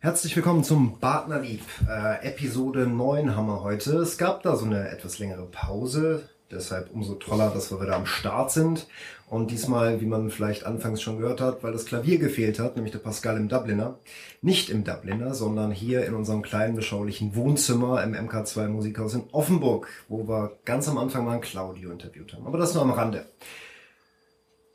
Herzlich willkommen zum Partnerlieb. Äh, Episode 9 haben wir heute. Es gab da so eine etwas längere Pause. Deshalb umso toller, dass wir wieder am Start sind. Und diesmal, wie man vielleicht anfangs schon gehört hat, weil das Klavier gefehlt hat, nämlich der Pascal im Dubliner. Nicht im Dubliner, sondern hier in unserem kleinen, beschaulichen Wohnzimmer im MK2 Musikhaus in Offenburg, wo wir ganz am Anfang mal ein Claudio interviewt haben. Aber das nur am Rande.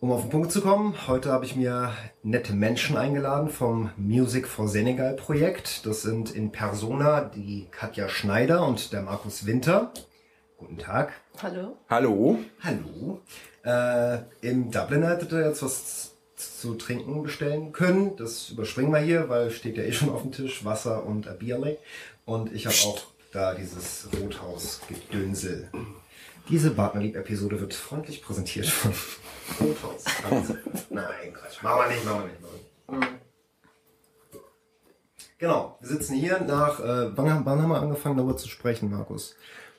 Um auf den Punkt zu kommen, heute habe ich mir nette Menschen eingeladen vom Music for Senegal Projekt. Das sind in Persona die Katja Schneider und der Markus Winter. Guten Tag. Hallo. Hallo. Hallo. Äh, Im Dublin hättet ihr jetzt was zu trinken bestellen können. Das überspringen wir hier, weil steht ja eh schon auf dem Tisch Wasser und ein Bierle. Und ich habe auch da dieses Rothaus-Gedönsel. Diese Partnerlieb-Episode wird freundlich präsentiert von Rothaus. Nein, Quatsch. Machen wir nicht, machen wir nicht. Machen wir nicht. Genau, wir sitzen hier nach, äh, wann, wann haben wir angefangen darüber zu sprechen, Markus?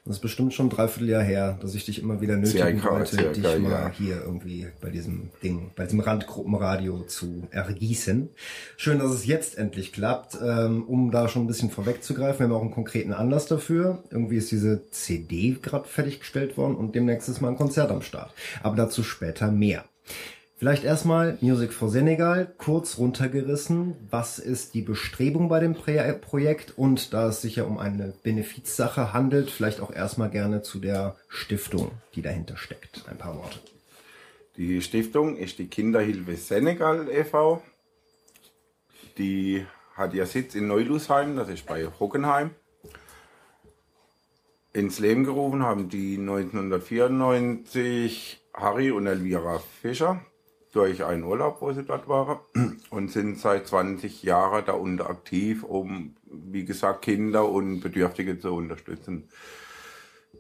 Das ist bestimmt schon ein Dreivierteljahr her, dass ich dich immer wieder nötigen Circa, wollte, circa, dich mal ja. hier irgendwie bei diesem Ding, bei diesem Randgruppenradio zu ergießen. Schön, dass es jetzt endlich klappt. Ähm, um da schon ein bisschen vorwegzugreifen, wir haben auch einen konkreten Anlass dafür. Irgendwie ist diese CD gerade fertiggestellt worden und demnächst ist mal ein Konzert am Start. Aber dazu später mehr. Vielleicht erstmal Music for Senegal, kurz runtergerissen. Was ist die Bestrebung bei dem Pro Projekt? Und da es sich ja um eine Benefizsache handelt, vielleicht auch erstmal gerne zu der Stiftung, die dahinter steckt. Ein paar Worte. Die Stiftung ist die Kinderhilfe Senegal e.V. Die hat ihr Sitz in Neulusheim, das ist bei Hockenheim. Ins Leben gerufen haben die 1994 Harry und Elvira Fischer durch einen Urlaub, wo sie dort waren, und sind seit 20 Jahren da unten aktiv, um, wie gesagt, Kinder und Bedürftige zu unterstützen.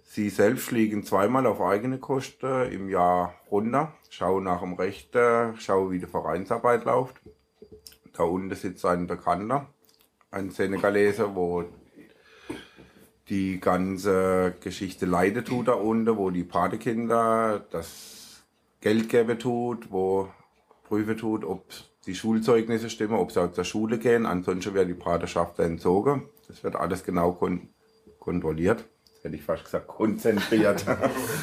Sie selbst fliegen zweimal auf eigene Kosten im Jahr runter, schauen nach dem Rechten, schauen, wie die Vereinsarbeit läuft. Da unten sitzt ein Bekannter, ein Senegalese, wo die ganze Geschichte leidet tut da unten, wo die Patekinder das Geld geben tut, wo prüfen tut, ob die Schulzeugnisse stimmen, ob sie auch zur Schule gehen. Ansonsten wird die Patenschaft entzogen. Das wird alles genau kon kontrolliert. Das hätte ich fast gesagt, konzentriert.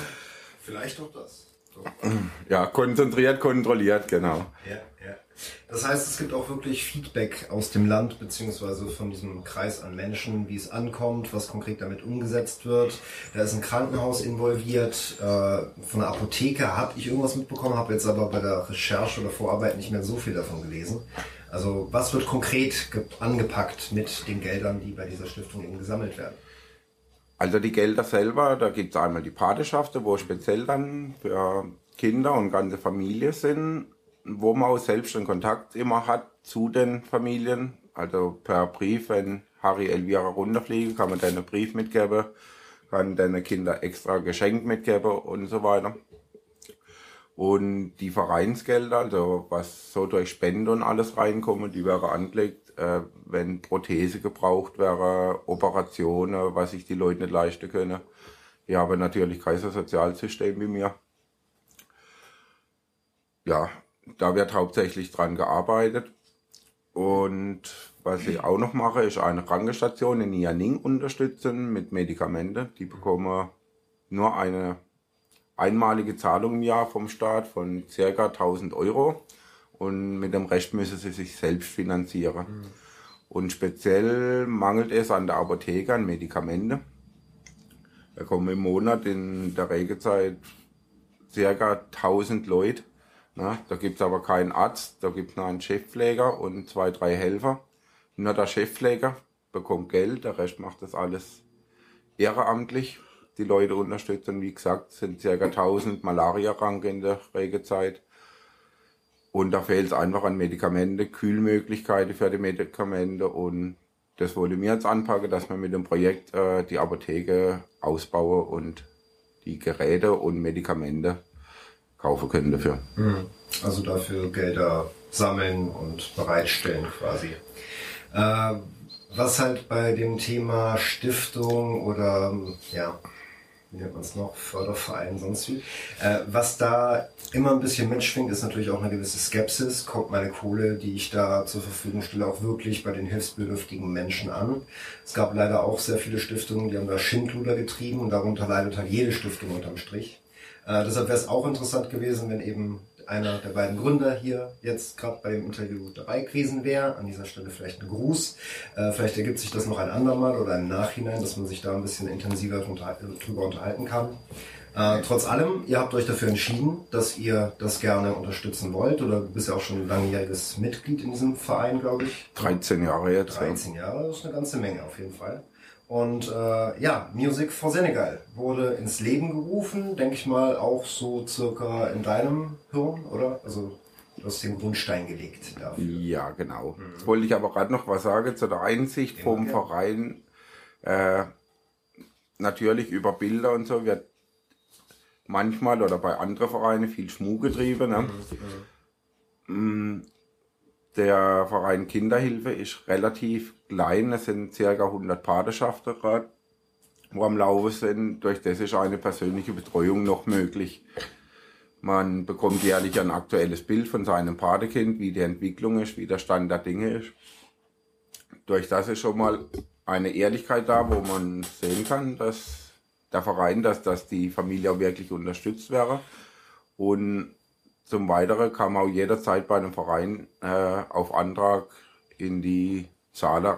Vielleicht auch das. ja, konzentriert, kontrolliert, genau. Ja, ja. Das heißt, es gibt auch wirklich Feedback aus dem Land, beziehungsweise von diesem Kreis an Menschen, wie es ankommt, was konkret damit umgesetzt wird. Da ist ein Krankenhaus involviert. Äh, von der Apotheke habe ich irgendwas mitbekommen, habe jetzt aber bei der Recherche oder Vorarbeit nicht mehr so viel davon gelesen. Also was wird konkret ge- angepackt mit den Geldern, die bei dieser Stiftung eben gesammelt werden? Also die Gelder selber, da gibt's einmal die Patenschaften, wo speziell dann für Kinder und ganze Familie sind, wo man auch selbst einen Kontakt immer hat zu den Familien. Also per Brief, wenn Harry Elvira runterfliegen, kann man dann Brief mitgeben, kann den Kinder extra Geschenk mitgeben und so weiter. Und die Vereinsgelder, also was so durch Spende und alles reinkommen, die wäre angelegt, äh, wenn Prothese gebraucht wäre, Operationen, was sich die Leute nicht leisten können. Wir haben natürlich kein so Sozialsystem wie mir. Ja, da wird hauptsächlich dran gearbeitet. Und was ich auch noch mache, ist eine Krankenstation in Nianing unterstützen mit Medikamenten. Die bekommen nur eine einmalige Zahlung im Jahr vom Staat von circa 1000 Euro und mit dem Rest müssen sie sich selbst finanzieren. Und speziell mangelt es an der Apotheke an Medikamente. Da kommen im Monat in der Regenzeit circa 1000 Leute. Na, da gibt's aber keinen Arzt, da gibt's nur einen Chefpfleger und zwei, drei Helfer. Nur der Chefpfleger bekommt Geld, der Rest macht das alles ehrenamtlich. Die Leute unterstützen, wie gesagt, sind circa 1000 Malaria-Kranke in der Regenzeit. Und da fehlt es einfach an Medikamente, Kühlmöglichkeiten für die Medikamente und das wollte mir jetzt anpacken, dass wir mit dem Projekt äh, die Apotheke ausbauen und die Geräte und Medikamente kaufen können dafür. Also dafür Gelder sammeln und bereitstellen quasi. Äh, was halt bei dem Thema Stiftung oder ja wie nennt man es noch, Förderverein, sonst wie. Äh, was da immer ein bisschen mitschwingt, ist natürlich auch eine gewisse Skepsis. Kommt meine Kohle, die ich da zur Verfügung stelle, auch wirklich bei den hilfsbedürftigen Menschen an? Es gab leider auch sehr viele Stiftungen, die haben da Schindluder getrieben und darunter leidet halt jede Stiftung unterm Strich. Äh, deshalb wäre es auch interessant gewesen, wenn eben einer der beiden Gründer hier jetzt gerade bei dem Interview dabei gewesen wäre. An dieser Stelle vielleicht ein Gruß. Äh, vielleicht ergibt sich das noch ein andermal oder im Nachhinein, dass man sich da ein bisschen intensiver drüber unterhalten kann. Äh, trotz allem, ihr habt euch dafür entschieden, dass ihr das gerne unterstützen wollt oder du bist ja auch schon ein langjähriges Mitglied in diesem Verein, glaube ich. 13 Jahre jetzt. 13 Jahre, das ist eine ganze Menge auf jeden Fall. Und äh, ja, Music for Senegal wurde ins Leben gerufen, denke ich mal auch so circa in deinem Hirn, oder? Also du hast den Grundstein gelegt dafür. Ja, genau. Mhm. Jetzt wollte ich aber gerade noch was sagen zu der Einsicht ja, vom ja. Verein. Äh, natürlich über Bilder und so wird manchmal oder bei anderen Vereinen viel Schmuh getrieben. Ne? Mhm. Mhm. Der Verein Kinderhilfe ist relativ klein. Es sind circa 100 Patenschaften gerade, wo am Laufe sind. Durch das ist eine persönliche Betreuung noch möglich. Man bekommt jährlich ein aktuelles Bild von seinem Patekind, wie die Entwicklung ist, wie der Stand der Dinge ist. Durch das ist schon mal eine Ehrlichkeit da, wo man sehen kann, dass der Verein, dass, dass die Familie auch wirklich unterstützt wäre. Und zum Weiteren kann man auch jederzeit bei einem Verein äh, auf Antrag in die Zahlen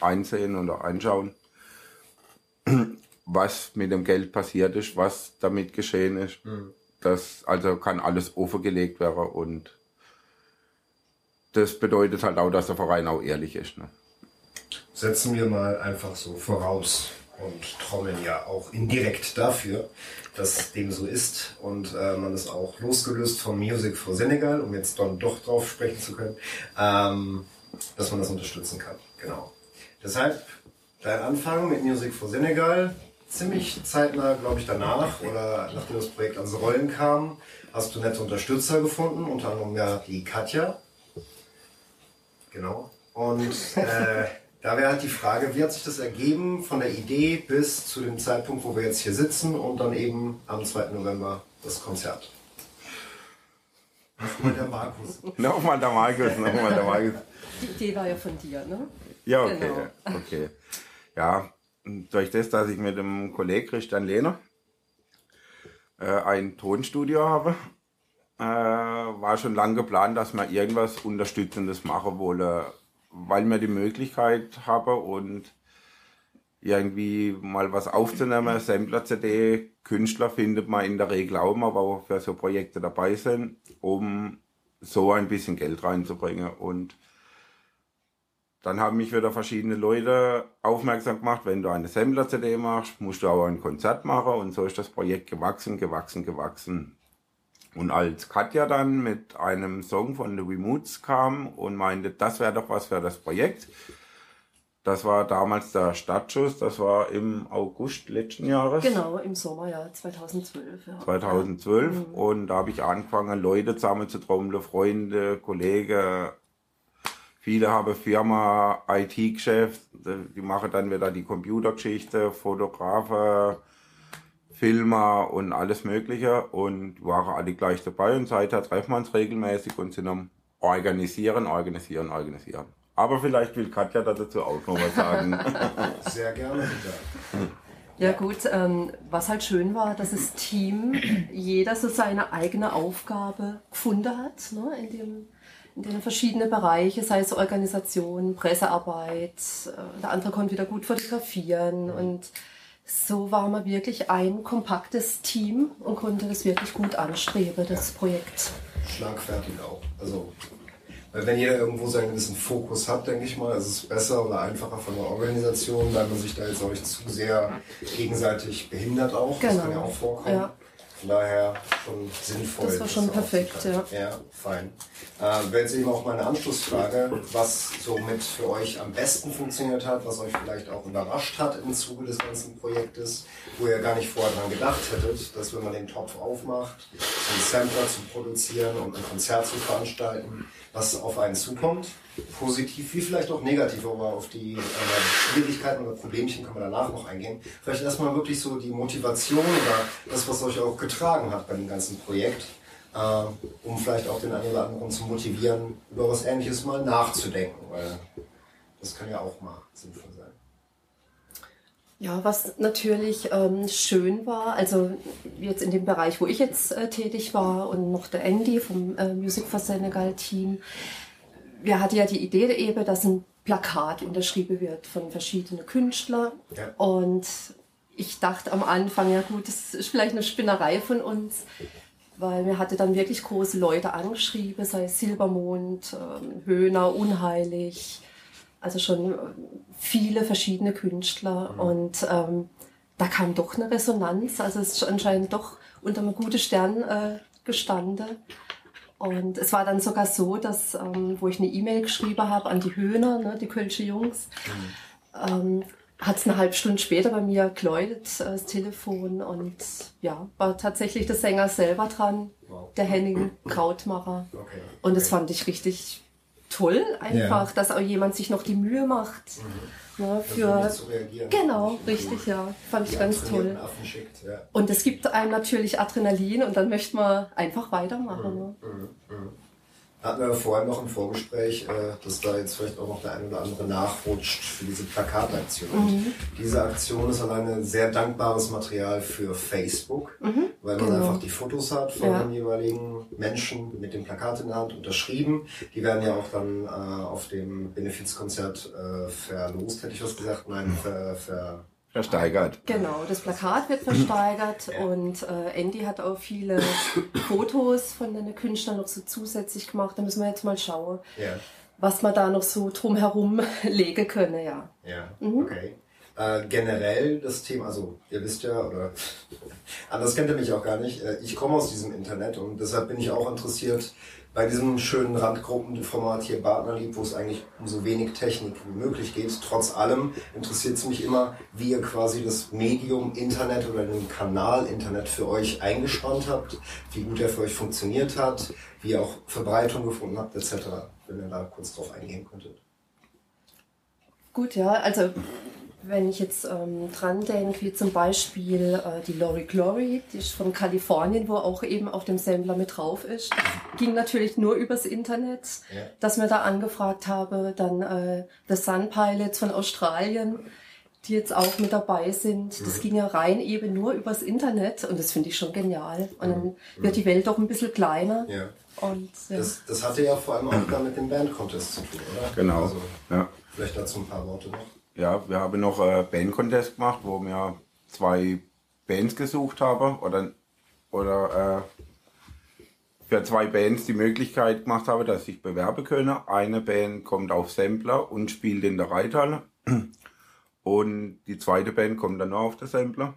einsehen oder einschauen, was mit dem Geld passiert ist, was damit geschehen ist. Mhm. Das also kann alles offengelegt werden und das bedeutet halt auch, dass der Verein auch ehrlich ist. Ne? Setzen wir mal einfach so voraus und trommeln ja auch indirekt dafür, dass dem so ist und äh, man ist auch losgelöst von Music for Senegal, um jetzt dann doch drauf sprechen zu können, ähm, dass man das unterstützen kann. Genau. Deshalb dein Anfang mit Music for Senegal, ziemlich zeitnah, glaube ich, danach oder nachdem das Projekt ans Rollen kam, hast du nette Unterstützer gefunden, unter anderem ja die Katja. Genau. Und äh, da wäre halt die Frage, wie hat sich das ergeben von der Idee bis zu dem Zeitpunkt, wo wir jetzt hier sitzen und dann eben am 2. November das Konzert? Nochmal der Markus. nochmal der Markus, nochmal der Markus. Die Idee war ja von dir, ne? Ja, okay. Genau. okay. Ja, durch das, dass ich mit dem Kollegen Christian Lehner äh, ein Tonstudio habe, äh, war schon lange geplant, dass wir irgendwas Unterstützendes machen wollen weil wir die Möglichkeit haben und irgendwie mal was aufzunehmen, Sampler-CD, Künstler findet man in der Regel auch mal, wo für so Projekte dabei sind, um so ein bisschen Geld reinzubringen. Und dann haben mich wieder verschiedene Leute aufmerksam gemacht, wenn du eine Sampler-CD machst, musst du auch ein Konzert machen und so ist das Projekt gewachsen, gewachsen, gewachsen. Und als Katja dann mit einem Song von The Remotes kam und meinte, das wäre doch was für das Projekt, das war damals der Startschuss, das war im August letzten Jahres. Genau, im Sommer, ja, 2012. Ja. 2012 mhm. und da habe ich angefangen, Leute zusammen zu trommeln, Freunde, Kollegen. Viele haben Firma, IT-Geschäft, die machen dann wieder die Computergeschichte, Fotografen, Filmer und alles Mögliche und waren alle gleich dabei und seither treffen wir uns regelmäßig und sind am Organisieren, Organisieren, Organisieren. Aber vielleicht will Katja dazu auch noch was sagen. Sehr gerne. Ja gut, ähm, was halt schön war, dass das Team jeder so seine eigene Aufgabe gefunden hat, ne, in, dem, in den verschiedenen Bereichen, sei es Organisation, Pressearbeit, äh, der andere konnte wieder gut fotografieren und so war man wirklich ein kompaktes Team und konnte das wirklich gut anstreben, das Projekt. Schlagfertig auch. Also, weil wenn jeder irgendwo seinen gewissen Fokus hat, denke ich mal, ist es besser oder einfacher von der Organisation, weil man sich da jetzt auch nicht zu sehr gegenseitig behindert auch. Genau. Das kann ja auch vorkommen. Ja. Von daher schon sinnvoll. Das war schon das perfekt, ja. Ja, fein. Äh, Wäre jetzt eben auch meine Anschlussfrage, was somit für euch am besten funktioniert hat, was euch vielleicht auch überrascht hat im Zuge des ganzen Projektes, wo ihr gar nicht vorher dran gedacht hättet, dass wenn man den Topf aufmacht, einen Sampler zu produzieren und ein Konzert zu veranstalten, was auf einen zukommt, positiv wie vielleicht auch negativ, aber auf die äh, Schwierigkeiten oder Problemchen können wir danach noch eingehen. Vielleicht erstmal wirklich so die Motivation oder das, was euch auch getragen hat bei dem ganzen Projekt, äh, um vielleicht auch den einen oder anderen zu motivieren, über was Ähnliches mal nachzudenken, weil das kann ja auch mal sinnvoll sein. Ja, was natürlich ähm, schön war, also jetzt in dem Bereich, wo ich jetzt äh, tätig war und noch der Andy vom äh, Music for Senegal Team, wir hatten ja die Idee eben, dass ein Plakat unterschrieben wird von verschiedenen Künstlern ja. und ich dachte am Anfang, ja gut, das ist vielleicht eine Spinnerei von uns, weil mir hatte dann wirklich große Leute angeschrieben, sei es Silbermond, äh, Höhner, Unheilig, also schon viele verschiedene Künstler mhm. und ähm, da kam doch eine Resonanz. Also es ist anscheinend doch unter einem guten Stern äh, gestanden. Und es war dann sogar so, dass, ähm, wo ich eine E-Mail geschrieben habe an die Höhner, ne, die Kölsche Jungs, mhm. ähm, hat es eine halbe Stunde später bei mir geläutet, äh, das Telefon. Und ja, war tatsächlich der Sänger selber dran, wow. der Henning Krautmacher. Okay. Und das fand ich richtig toll, einfach, ja. dass auch jemand sich noch die Mühe macht. Mhm. Ne, für zu reagieren. Genau, richtig, ja. Fand ich ganz toll. Schickt, ja. Und es gibt einem natürlich Adrenalin und dann möchte man einfach weitermachen. Mhm. Ne? Mhm. Hatten wir vorhin noch im Vorgespräch, äh, dass da jetzt vielleicht auch noch der ein oder andere nachrutscht für diese Plakataktion. Mhm. Diese Aktion ist alleine sehr dankbares Material für Facebook, mhm. weil man genau. einfach die Fotos hat von ja. den jeweiligen Menschen mit dem Plakat in der Hand unterschrieben. Die werden ja auch dann äh, auf dem Benefizkonzert äh, verlost, hätte ich was gesagt. Nein, mhm. ver, ver versteigert. Genau, das Plakat wird versteigert und äh, Andy hat auch viele Fotos von den Künstlern noch so zusätzlich gemacht. Da müssen wir jetzt mal schauen, ja. was man da noch so drumherum legen könne, ja. Ja, mhm. okay. Äh, generell das Thema, also ihr wisst ja, oder anders kennt ihr mich auch gar nicht, äh, ich komme aus diesem Internet und deshalb bin ich auch interessiert, bei diesem schönen Randgruppenformat hier Partnerlieb, wo es eigentlich um so wenig Technik wie möglich geht, trotz allem interessiert es mich immer, wie ihr quasi das Medium Internet oder den Kanal Internet für euch eingespannt habt, wie gut er für euch funktioniert hat, wie ihr auch Verbreitung gefunden habt, etc. Wenn ihr da kurz drauf eingehen könntet. Gut, ja, also wenn ich jetzt ähm, dran denke, wie zum Beispiel äh, die Lori Glory, die ist von Kalifornien, wo auch eben auf dem Sampler mit drauf ist, ging natürlich nur übers Internet, ja. dass mir da angefragt habe. Dann äh, The Sun Pilots von Australien, die jetzt auch mit dabei sind. Das mhm. ging ja rein eben nur übers Internet und das finde ich schon genial. Und dann mhm. wird die Welt doch ein bisschen kleiner. Ja. Und, ja. das, das hatte ja vor allem auch da mit dem Band Contest zu tun, oder? Genau. Also, ja. Vielleicht dazu ein paar Worte noch. Ja, wir haben noch einen Band-Contest gemacht, wo wir zwei Bands gesucht haben oder, oder äh, für zwei Bands die Möglichkeit gemacht habe, dass ich bewerben können. Eine Band kommt auf Sampler und spielt in der Reithalle und die zweite Band kommt dann nur auf der Sampler.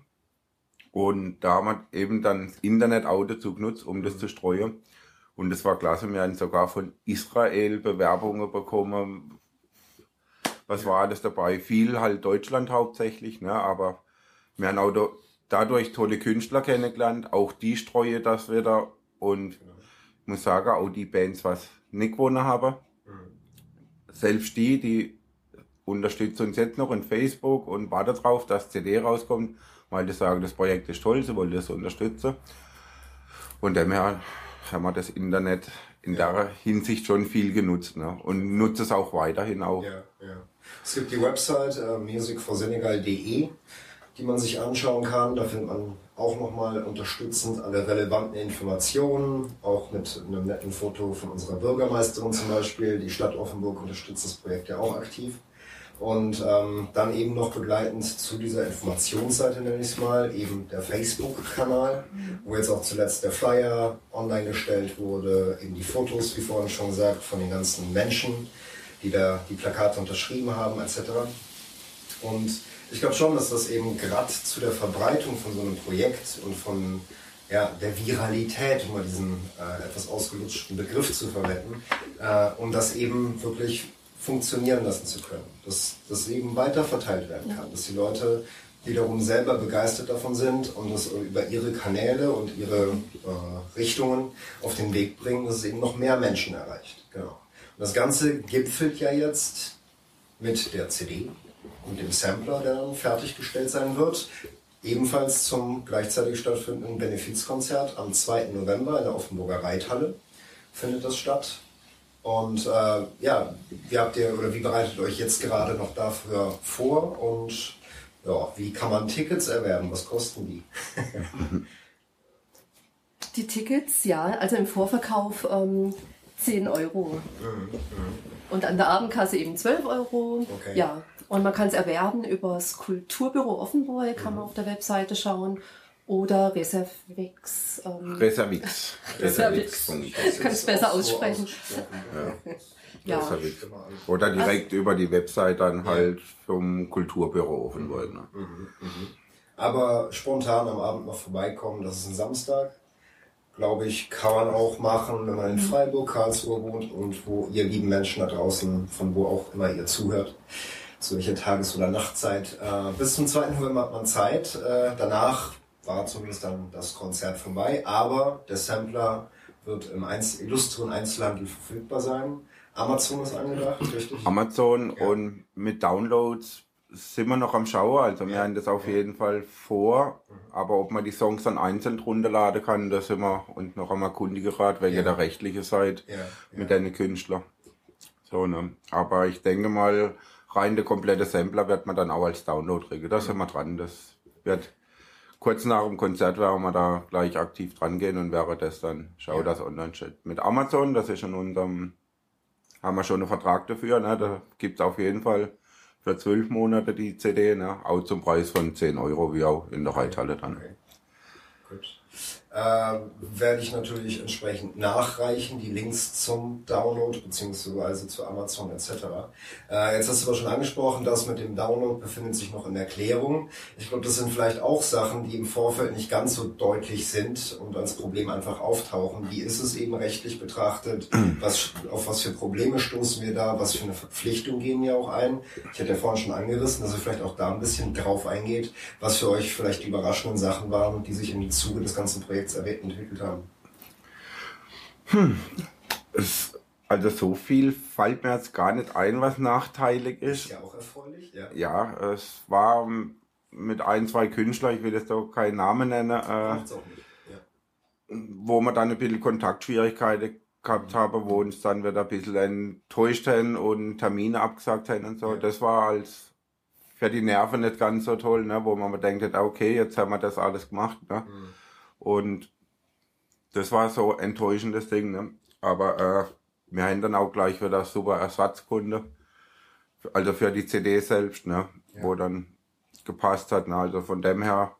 Und da haben wir eben dann das Internet auch dazu genutzt, um das zu streuen. Und das war klasse. Wir haben sogar von Israel Bewerbungen bekommen, was war alles dabei? Viel halt Deutschland hauptsächlich, ne? aber wir haben auch dadurch tolle Künstler kennengelernt, auch die streue das wieder und genau. ich muss sagen, auch die Bands, was nicht gewonnen haben, mhm. selbst die, die unterstützen uns jetzt noch in Facebook und warten drauf, dass CD rauskommt, weil die sagen, das Projekt ist toll, sie wollen das unterstützen. Und dann haben wir das Internet in ja. der Hinsicht schon viel genutzt ne? und nutze es auch weiterhin auch. Ja, ja. Es gibt die Website äh, musicforsenegal.de, die man sich anschauen kann. Da findet man auch nochmal unterstützend alle relevanten Informationen, auch mit einem netten Foto von unserer Bürgermeisterin zum Beispiel. Die Stadt Offenburg unterstützt das Projekt ja auch aktiv. Und ähm, dann eben noch begleitend zu dieser Informationsseite, nenne ich es mal, eben der Facebook-Kanal, wo jetzt auch zuletzt der Flyer online gestellt wurde, eben die Fotos, wie vorhin schon gesagt, von den ganzen Menschen, die da die Plakate unterschrieben haben, etc. Und ich glaube schon, dass das eben gerade zu der Verbreitung von so einem Projekt und von ja, der Viralität, um mal diesen äh, etwas ausgelutschten Begriff zu verwenden, äh, um das eben wirklich funktionieren lassen zu können. Dass das eben weiter verteilt werden kann, dass die Leute wiederum selber begeistert davon sind und es über ihre Kanäle und ihre äh, Richtungen auf den Weg bringen, dass es eben noch mehr Menschen erreicht. Genau. Das Ganze gipfelt ja jetzt mit der CD und dem Sampler, der dann fertiggestellt sein wird. Ebenfalls zum gleichzeitig stattfindenden Benefizkonzert am 2. November in der Offenburger Reithalle findet das statt. Und äh, ja, wie habt ihr oder wie bereitet ihr euch jetzt gerade noch dafür vor und ja, wie kann man Tickets erwerben? Was kosten die? die Tickets, ja, also im Vorverkauf ähm, 10 Euro. Mhm, und an der Abendkasse eben 12 Euro. Okay. Ja, und man kann es erwerben über das Kulturbüro Offenburg, kann mhm. man auf der Webseite schauen. Oder Reservix. Ähm, Reservix. Reservix. Ich kann es besser aussprechen. Ja. ja. Oder direkt also, über die Website dann halt vom Kulturbüro Offenburg. Ne? Mhm, mhm. Aber spontan am Abend noch vorbeikommen, das ist ein Samstag. Glaube ich, kann man auch machen, wenn man in mhm. Freiburg, Karlsruhe wohnt und wo ihr lieben Menschen da draußen, von wo auch immer ihr zuhört, zu welcher Tages- oder Nachtzeit. Äh, bis zum 2. November hat man Zeit. Äh, danach war zumindest dann das Konzert vorbei, aber der Sampler wird im Einz illustren Einzelhandel verfügbar sein. Amazon ist angedacht, richtig? Amazon ja. und mit Downloads sind wir noch am Schauen, also wir ja. haben das auf ja. jeden Fall vor, aber ob man die Songs dann einzeln runterladen kann, da sind wir und noch einmal kundigerat, weil ihr der rechtliche seid mit deinen Künstlern. So, ne? Aber ich denke mal, rein der komplette Sampler wird man dann auch als Download kriegen. Da sind wir dran. Das wird kurz nach dem Konzert werden wir da gleich aktiv dran gehen und wäre das dann, schau ja. das online steht. Mit Amazon, das ist in unserem, haben wir schon einen Vertrag dafür, ne? Da gibt's auf jeden Fall für zwölf Monate die CD, ne? Auch zum Preis von 10 Euro, wie auch in der Reithalle dann. Okay. Gut äh, werde ich natürlich entsprechend nachreichen, die Links zum Download beziehungsweise zu Amazon etc. Äh, jetzt hast du aber schon angesprochen, das mit dem Download befindet sich noch in Erklärung. Ich glaube, das sind vielleicht auch Sachen, die im Vorfeld nicht ganz so deutlich sind und als Problem einfach auftauchen. Wie ist es eben rechtlich betrachtet? Was, auf was für Probleme stoßen wir da? Was für eine Verpflichtung gehen wir auch ein? Ich hatte ja vorhin schon angerissen, dass ihr vielleicht auch da ein bisschen drauf eingeht, was für euch vielleicht die überraschenden Sachen waren, die sich im Zuge des ganzen Projekts jetzt entwickelt haben? Hm. Es, also so viel fällt mir jetzt gar nicht ein, was nachteilig ist. Ist ja auch erfreulich, ja. Ja, es war mit ein, zwei Künstlern, ich will jetzt auch keinen Namen nennen, äh, auch nicht. Ja. wo wir dann ein bisschen Kontaktschwierigkeiten gehabt mhm. haben, wo uns dann wieder ein bisschen enttäuscht haben und Termine abgesagt haben und so. Ja. Das war als für die Nerven nicht ganz so toll, ne, wo man denkt, okay, jetzt haben wir das alles gemacht. Ne. Mhm. Und das war so enttäuschendes Ding. Ne? Aber äh, wir haben dann auch gleich wieder super Ersatzkunde. Also für die CD selbst, ne? Ja. wo dann gepasst hat. Ne? Also von dem her,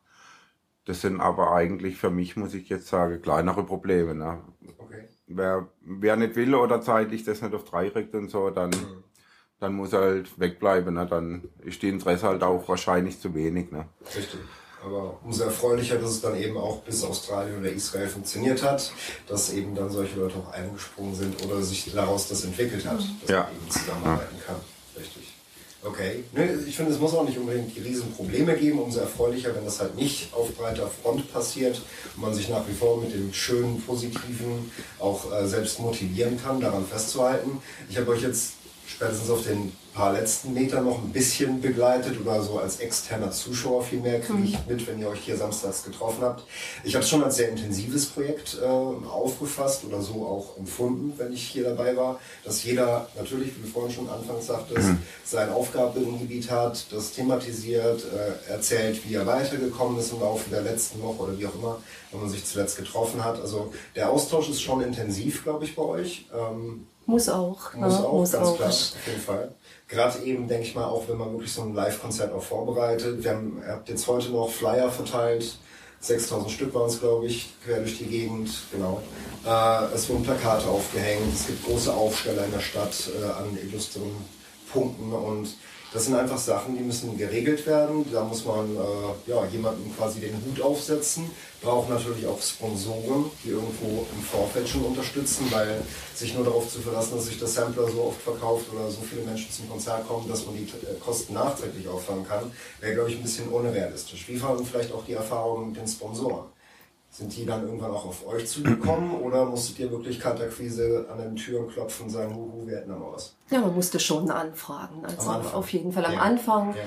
das sind aber eigentlich für mich, muss ich jetzt sagen, kleinere Probleme. Ne? Okay. Wer, wer nicht will oder zeitlich das nicht auf drei kriegt und so, dann, mhm. dann muss er halt wegbleiben. Ne? Dann ist die Interesse halt auch wahrscheinlich zu wenig. Ne? Richtig. Aber umso erfreulicher, dass es dann eben auch bis Australien oder Israel funktioniert hat, dass eben dann solche Leute auch eingesprungen sind oder sich daraus das entwickelt hat, dass ja. man eben zusammenarbeiten kann. Richtig. Okay. Ich finde, es muss auch nicht unbedingt die Riesenprobleme geben. Umso erfreulicher, wenn das halt nicht auf breiter Front passiert und man sich nach wie vor mit dem schönen, positiven auch äh, selbst motivieren kann, daran festzuhalten. Ich habe euch jetzt spätestens auf den paar letzten Meter noch ein bisschen begleitet oder so als externer Zuschauer vielmehr kriege ich mhm. mit, wenn ihr euch hier samstags getroffen habt. Ich habe es schon als sehr intensives Projekt äh, aufgefasst oder so auch empfunden, wenn ich hier dabei war, dass jeder natürlich, wie du vorhin schon anfangs sagtest, mhm. sein Aufgabengebiet hat, das thematisiert, äh, erzählt, wie er weitergekommen ist im Laufe der letzten Woche oder wie auch immer, wenn man sich zuletzt getroffen hat. Also der Austausch ist schon intensiv, glaube ich, bei euch. Ähm, muss auch. Muss ne? auch, muss ganz auch. klar, auf jeden Fall. Gerade eben, denke ich mal, auch wenn man wirklich so ein Live-Konzert auch vorbereitet. Wir haben, ihr habt jetzt heute noch Flyer verteilt. 6000 Stück waren es, glaube ich, quer durch die Gegend. Genau. Äh, es wurden Plakate aufgehängt. Es gibt große Aufsteller in der Stadt äh, an illustren Punkten und das sind einfach Sachen, die müssen geregelt werden. Da muss man äh, ja, jemandem quasi den Hut aufsetzen. Braucht natürlich auch Sponsoren, die irgendwo im Vorfeld schon unterstützen, weil sich nur darauf zu verlassen, dass sich der Sampler so oft verkauft oder so viele Menschen zum Konzert kommen, dass man die äh, Kosten nachträglich auffangen kann, wäre, glaube ich, ein bisschen unrealistisch. Wie fahren vielleicht auch die Erfahrungen mit den Sponsoren? Sind die dann irgendwann auch auf euch zugekommen oder musstet ihr wirklich Kaltakquise an den Türen klopfen und sagen, huhu, wir hätten da mal was? Ja, man musste schon anfragen. Also auf jeden Fall am Ja. Anfang. Ja.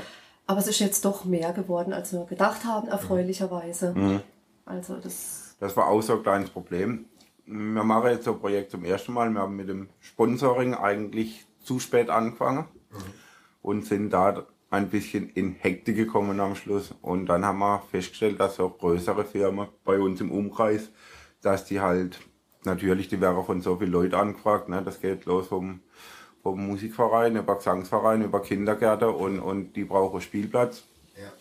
Aber es ist jetzt doch mehr geworden, als wir gedacht haben, erfreulicherweise. Mhm. Also das Das war auch so ein kleines Problem. Wir machen jetzt so ein Projekt zum ersten Mal. Wir haben mit dem Sponsoring eigentlich zu spät angefangen und sind da ein bisschen in Hektik gekommen am Schluss. Und dann haben wir festgestellt, dass auch größere Firmen bei uns im Umkreis, dass die halt, natürlich, die werden von so vielen Leuten angefragt. Ne? Das geht los vom, vom Musikverein, über Gesangsverein, über Kindergärten und, und die brauchen Spielplatz. Ja.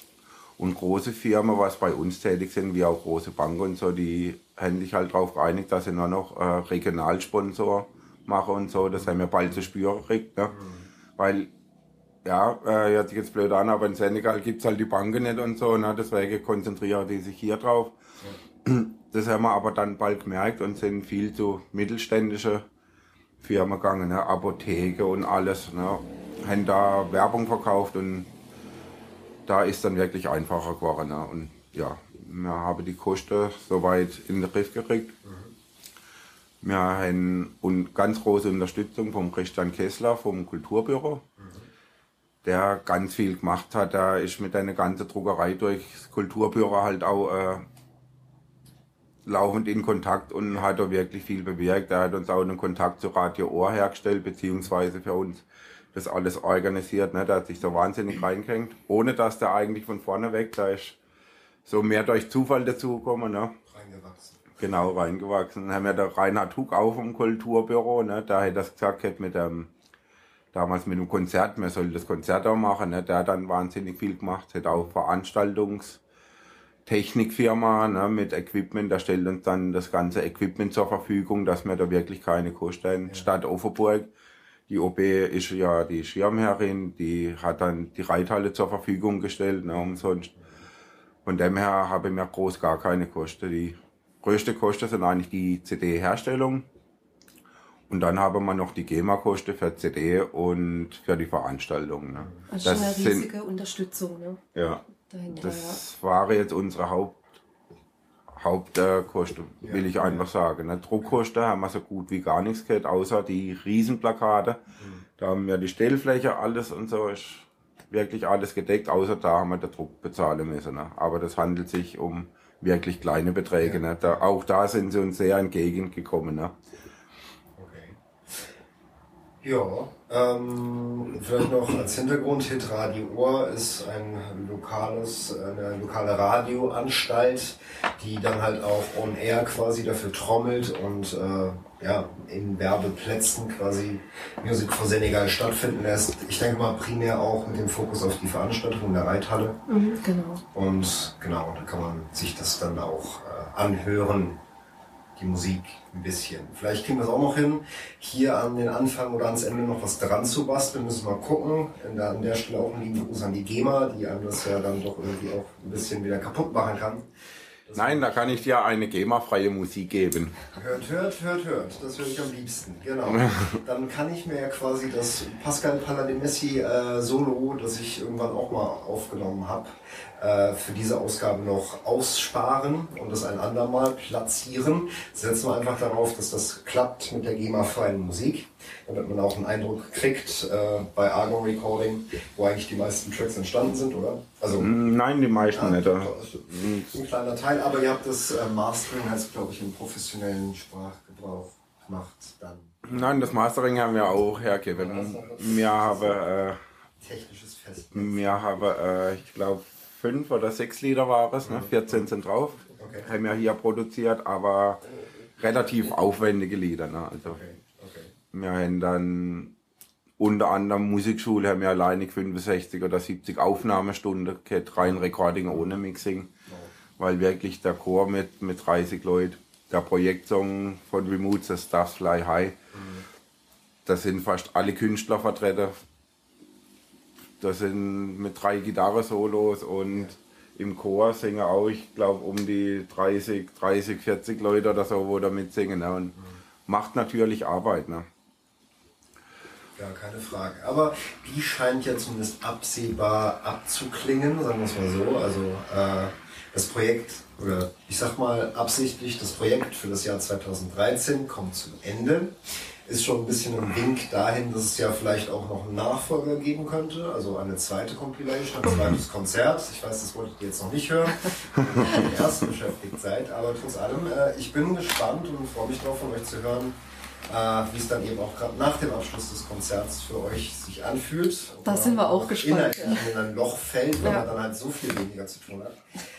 Und große Firmen, was bei uns tätig sind, wie auch große Banken und so, die haben sich halt darauf geeinigt, dass sie nur noch äh, Regionalsponsor machen und so. Das haben wir bald zu spüren gekriegt. Ne? Weil, ja, äh, hört sich jetzt blöd an, aber in Senegal gibt's halt die Banken nicht und so. Ne? Deswegen konzentrieren die sich hier drauf. Das haben wir aber dann bald gemerkt und sind viel zu mittelständische Firmen gegangen, ne? Apotheke und alles. Ne? Haben da Werbung verkauft und da ist dann wirklich einfacher geworden. Ne? Und ja, wir haben die Kosten soweit in den Griff gekriegt. Wir haben und ganz große Unterstützung vom Christian Kessler vom Kulturbüro, der ganz viel gemacht hat. Da ist mit einer ganzen Druckerei durchs Kulturbüro halt auch äh, laufend in Kontakt und hat da wirklich viel bewirkt. Er hat uns auch einen Kontakt zu Radio Ohr hergestellt, beziehungsweise für uns das alles organisiert. Ne? Der hat sich so wahnsinnig reingehängt, ohne dass der eigentlich von vorne weg, da ist so mehr durch Zufall dazugekommen. Ne? Reingewachsen. Genau, reingewachsen. Dann haben wir der Reinhard Hug auch vom Kulturbüro, ne? da hat das gesagt, mit dem, damals mit dem Konzert, wir sollen das Konzert auch machen, ne? der hat dann wahnsinnig viel gemacht, hat auch Veranstaltungstechnikfirma ne? mit Equipment, da stellt uns dann das ganze Equipment zur Verfügung, dass wir da wirklich keine Kosten haben. Stadt Offenburg, die OB ist ja die Schirmherrin, die hat dann die Reithalle zur Verfügung gestellt, ne? umsonst. Von dem her habe ich mir groß gar keine Kosten. Die größte Kosten sind eigentlich die CD-Herstellung. Und dann haben wir noch die GEMA-Kosten für CD und für die Veranstaltung. Ne? also schon eine sind, riesige Unterstützung ne? ja, dahinter. das war jetzt unsere Haupt, Hauptkosten, will ich einfach sagen. Ne? Druckkosten haben wir so gut wie gar nichts gehabt, außer die Riesenplakate. Da haben wir die Stellfläche, alles und so ist wirklich alles gedeckt, außer da haben wir den Druck bezahlen müssen. Ne? Aber das handelt sich um wirklich kleine Beträge. Ne? Da, auch da sind sie uns sehr entgegengekommen. Ne? Ja, ähm, vielleicht noch als Hintergrund, Hit Radio Ohr ist ein lokales, eine lokale Radioanstalt, die dann halt auch on air quasi dafür trommelt und äh, ja, in Werbeplätzen quasi Music for Senegal stattfinden lässt. Ich denke mal primär auch mit dem Fokus auf die Veranstaltung in der Reithalle. Mhm, genau. Und genau, da kann man sich das dann auch äh, anhören, die Musik ein bisschen. Vielleicht kriegen wir es auch noch hin, hier an den Anfang oder ans Ende noch was dran zu basteln. Müssen wir mal gucken. Der, an der Stelle auch einen lieben Gruß an die GEMA, die einem das ja dann doch irgendwie auch ein bisschen wieder kaputt machen kann. Das Nein, da kann ich dir eine GEMA-freie Musik geben. Hört, hört, hört, hört. Das höre ich am liebsten. Genau. Dann kann ich mir ja quasi das Pascal Paladimessi äh, Solo, das ich irgendwann auch mal aufgenommen habe, äh, für diese Ausgabe noch aussparen und das ein andermal platzieren. Setzen wir einfach darauf, dass das klappt mit der GEMA-freien Musik, damit man auch einen Eindruck kriegt äh, bei Argo Recording, wo eigentlich die meisten Tracks entstanden sind, oder? Also Nein, die meisten nicht. das ist ein kleiner Teil, aber ihr habt das äh, Mastering, heißt glaube ich, im professionellen Sprachgebrauch gemacht dann. Nein, das Mastering haben wir auch hergegeben. Wir haben, äh, Technisches Fest. wir haben äh, ich glaube, fünf oder sechs Lieder war es, ne? 14 sind drauf. Okay. Haben wir hier produziert, aber relativ aufwendige Lieder. Ne? Also, Okay, okay. wir haben dann unter anderem Musikschule haben wir alleinig 65 oder 70 Aufnahmestunden gehabt, rein Recording ohne Mixing, weil wirklich der Chor mit, mit 30 Leuten, der Projektsong von Remote, das Stars Fly High, da sind fast alle Künstler vertreten. Das sind mit drei Gitarre-Solos und im Chor singen auch, ich glaube, um die 30, 30, 40 Leute oder so, wo da mitsingen. Ne? Und macht natürlich Arbeit. Ne? Ja, keine Frage. Aber die scheint ja zumindest absehbar abzuklingen, sagen wir es mal so. Also äh, Das Projekt, oder ich sag mal absichtlich, das Projekt für das Jahr 2013 kommt zum Ende. Ist schon ein bisschen ein Wink dahin, dass es ja vielleicht auch noch einen Nachfolger geben könnte, also eine zweite Compilation, ein zweites Konzert. Ich weiß, das wolltet ihr jetzt noch nicht hören, wenn ihr erst beschäftigt seid, aber trotz allem, äh, ich bin gespannt und freue mich darauf, von euch zu hören, wie es dann eben auch gerade nach dem Abschluss des Konzerts für euch sich anfühlt. Da sind wir auch gespannt. In, in ein Loch fällt, weil ja. man dann halt so viel weniger zu tun hat.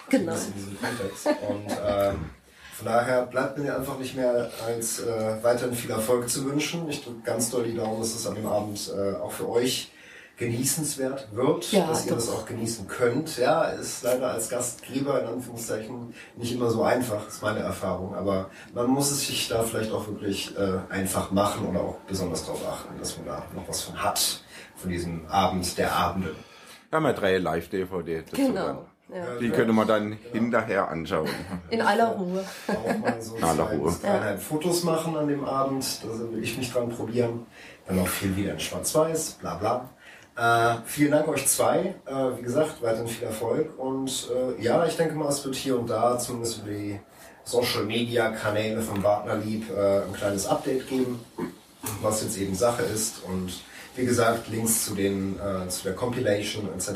Genau. In diesem Kontext. Und ähm, von daher bleibt mir einfach nicht mehr als äh, weiterhin viel Erfolg zu wünschen. Ich drücke ganz doll die Daumen, dass es an dem Abend äh, auch für euch genießenswert wird, ja, dass ihr das auch genießen könnt. Ja, ist leider als Gastgeber in Anführungszeichen nicht immer so einfach, ist meine Erfahrung. Aber man muss es sich da vielleicht auch wirklich äh, einfach machen oder auch besonders darauf achten, dass man da noch was von hat, von diesem Abend der Abende. Wir haben ja drei Live-DVD. Genau. Ja. Die könnte man dann genau. hinterher anschauen. In aller Ruhe. Auch mal so In aller Ruhe. dreieinhalb Fotos machen an dem Abend, da will ich mich dran probieren. Dann noch viel wieder in Schwarz-Weiß, bla bla. Äh, vielen Dank euch zwei. Äh, wie gesagt, weiterhin viel Erfolg. Und äh, ja, ich denke mal, es wird hier und da, zumindest über die Social Media Kanäle von Partnerlieb, äh, ein kleines Update geben, was jetzt eben Sache ist. Und wie gesagt, Links zu, den, äh, zu der Compilation etc.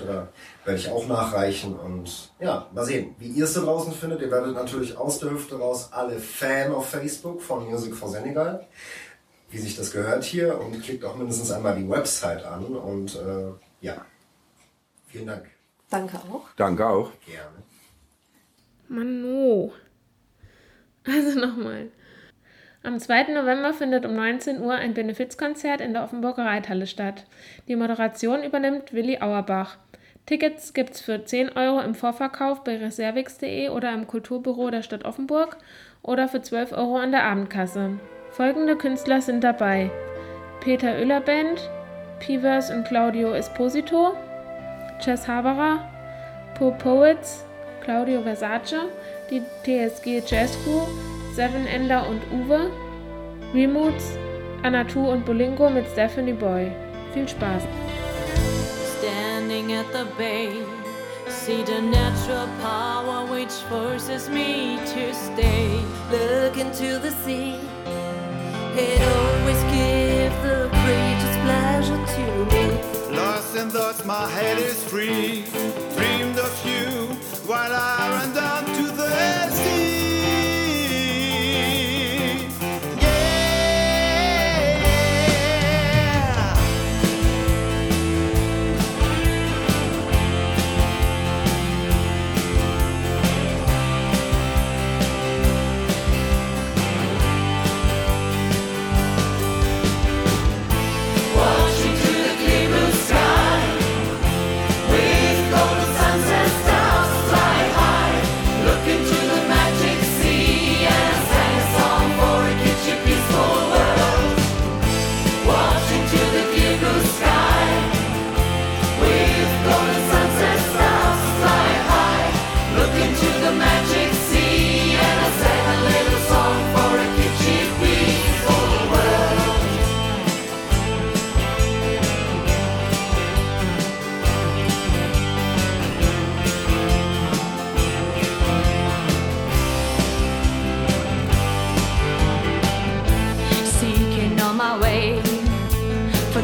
werde ich auch nachreichen. Und ja, mal sehen, wie ihr es da draußen findet. Ihr werdet natürlich aus der Hüfte raus alle Fan auf Facebook von Music for Senegal wie sich das gehört hier und klickt auch mindestens einmal die Website an. Und äh, ja, vielen Dank. Danke auch. Danke auch. Gerne. Mano. Also nochmal. Am 2. November findet um 19 Uhr ein Benefizkonzert in der Offenburger Reithalle statt. Die Moderation übernimmt Willi Auerbach. Tickets gibt's für 10 Euro im Vorverkauf bei reservix.de oder im Kulturbüro der Stadt Offenburg oder für 12 Euro an der Abendkasse. Folgende Künstler sind dabei: Peter Oeller Band, Pivers und Claudio Esposito, Chess Haberer, Po Poets, Claudio Versace, die TSG Jazz Crew, Seven Ender und Uwe, Remoots, Anatu und Bolingo mit Stephanie Boy. Viel Spaß! Standing at the bay, see the natural power which forces me to stay. Look into the sea. It always gives the greatest pleasure to me. Lost in thoughts, my head is free. Dreamed of you while I ran down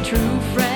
true friend.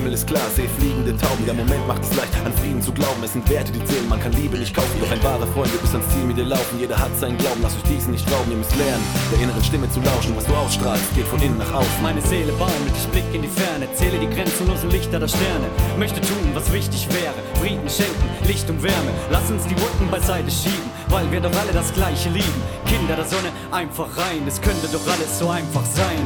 Himmel ist klar, seh fliegende Tauben. Der Moment macht es leicht, an Frieden zu glauben. Es sind Werte, die zählen, man kann Liebe nicht kaufen. Doch ein wahrer Freund wird bis ans Ziel mit dir laufen. Jeder hat seinen Glauben, lass euch diesen nicht rauben. Ihr müsst lernen, der inneren Stimme zu lauschen. Was du ausstrahlst, geht von innen nach außen. Meine Seele baumelt, ich blick in die Ferne, zähle die grenzenlosen Lichter der Sterne. Möchte tun, was wichtig wäre, Frieden schenken, Licht und Wärme. Lass uns die Wunden beiseite schieben, weil wir doch alle das Gleiche lieben. Kinder der Sonne, einfach rein, es könnte doch alles so einfach sein.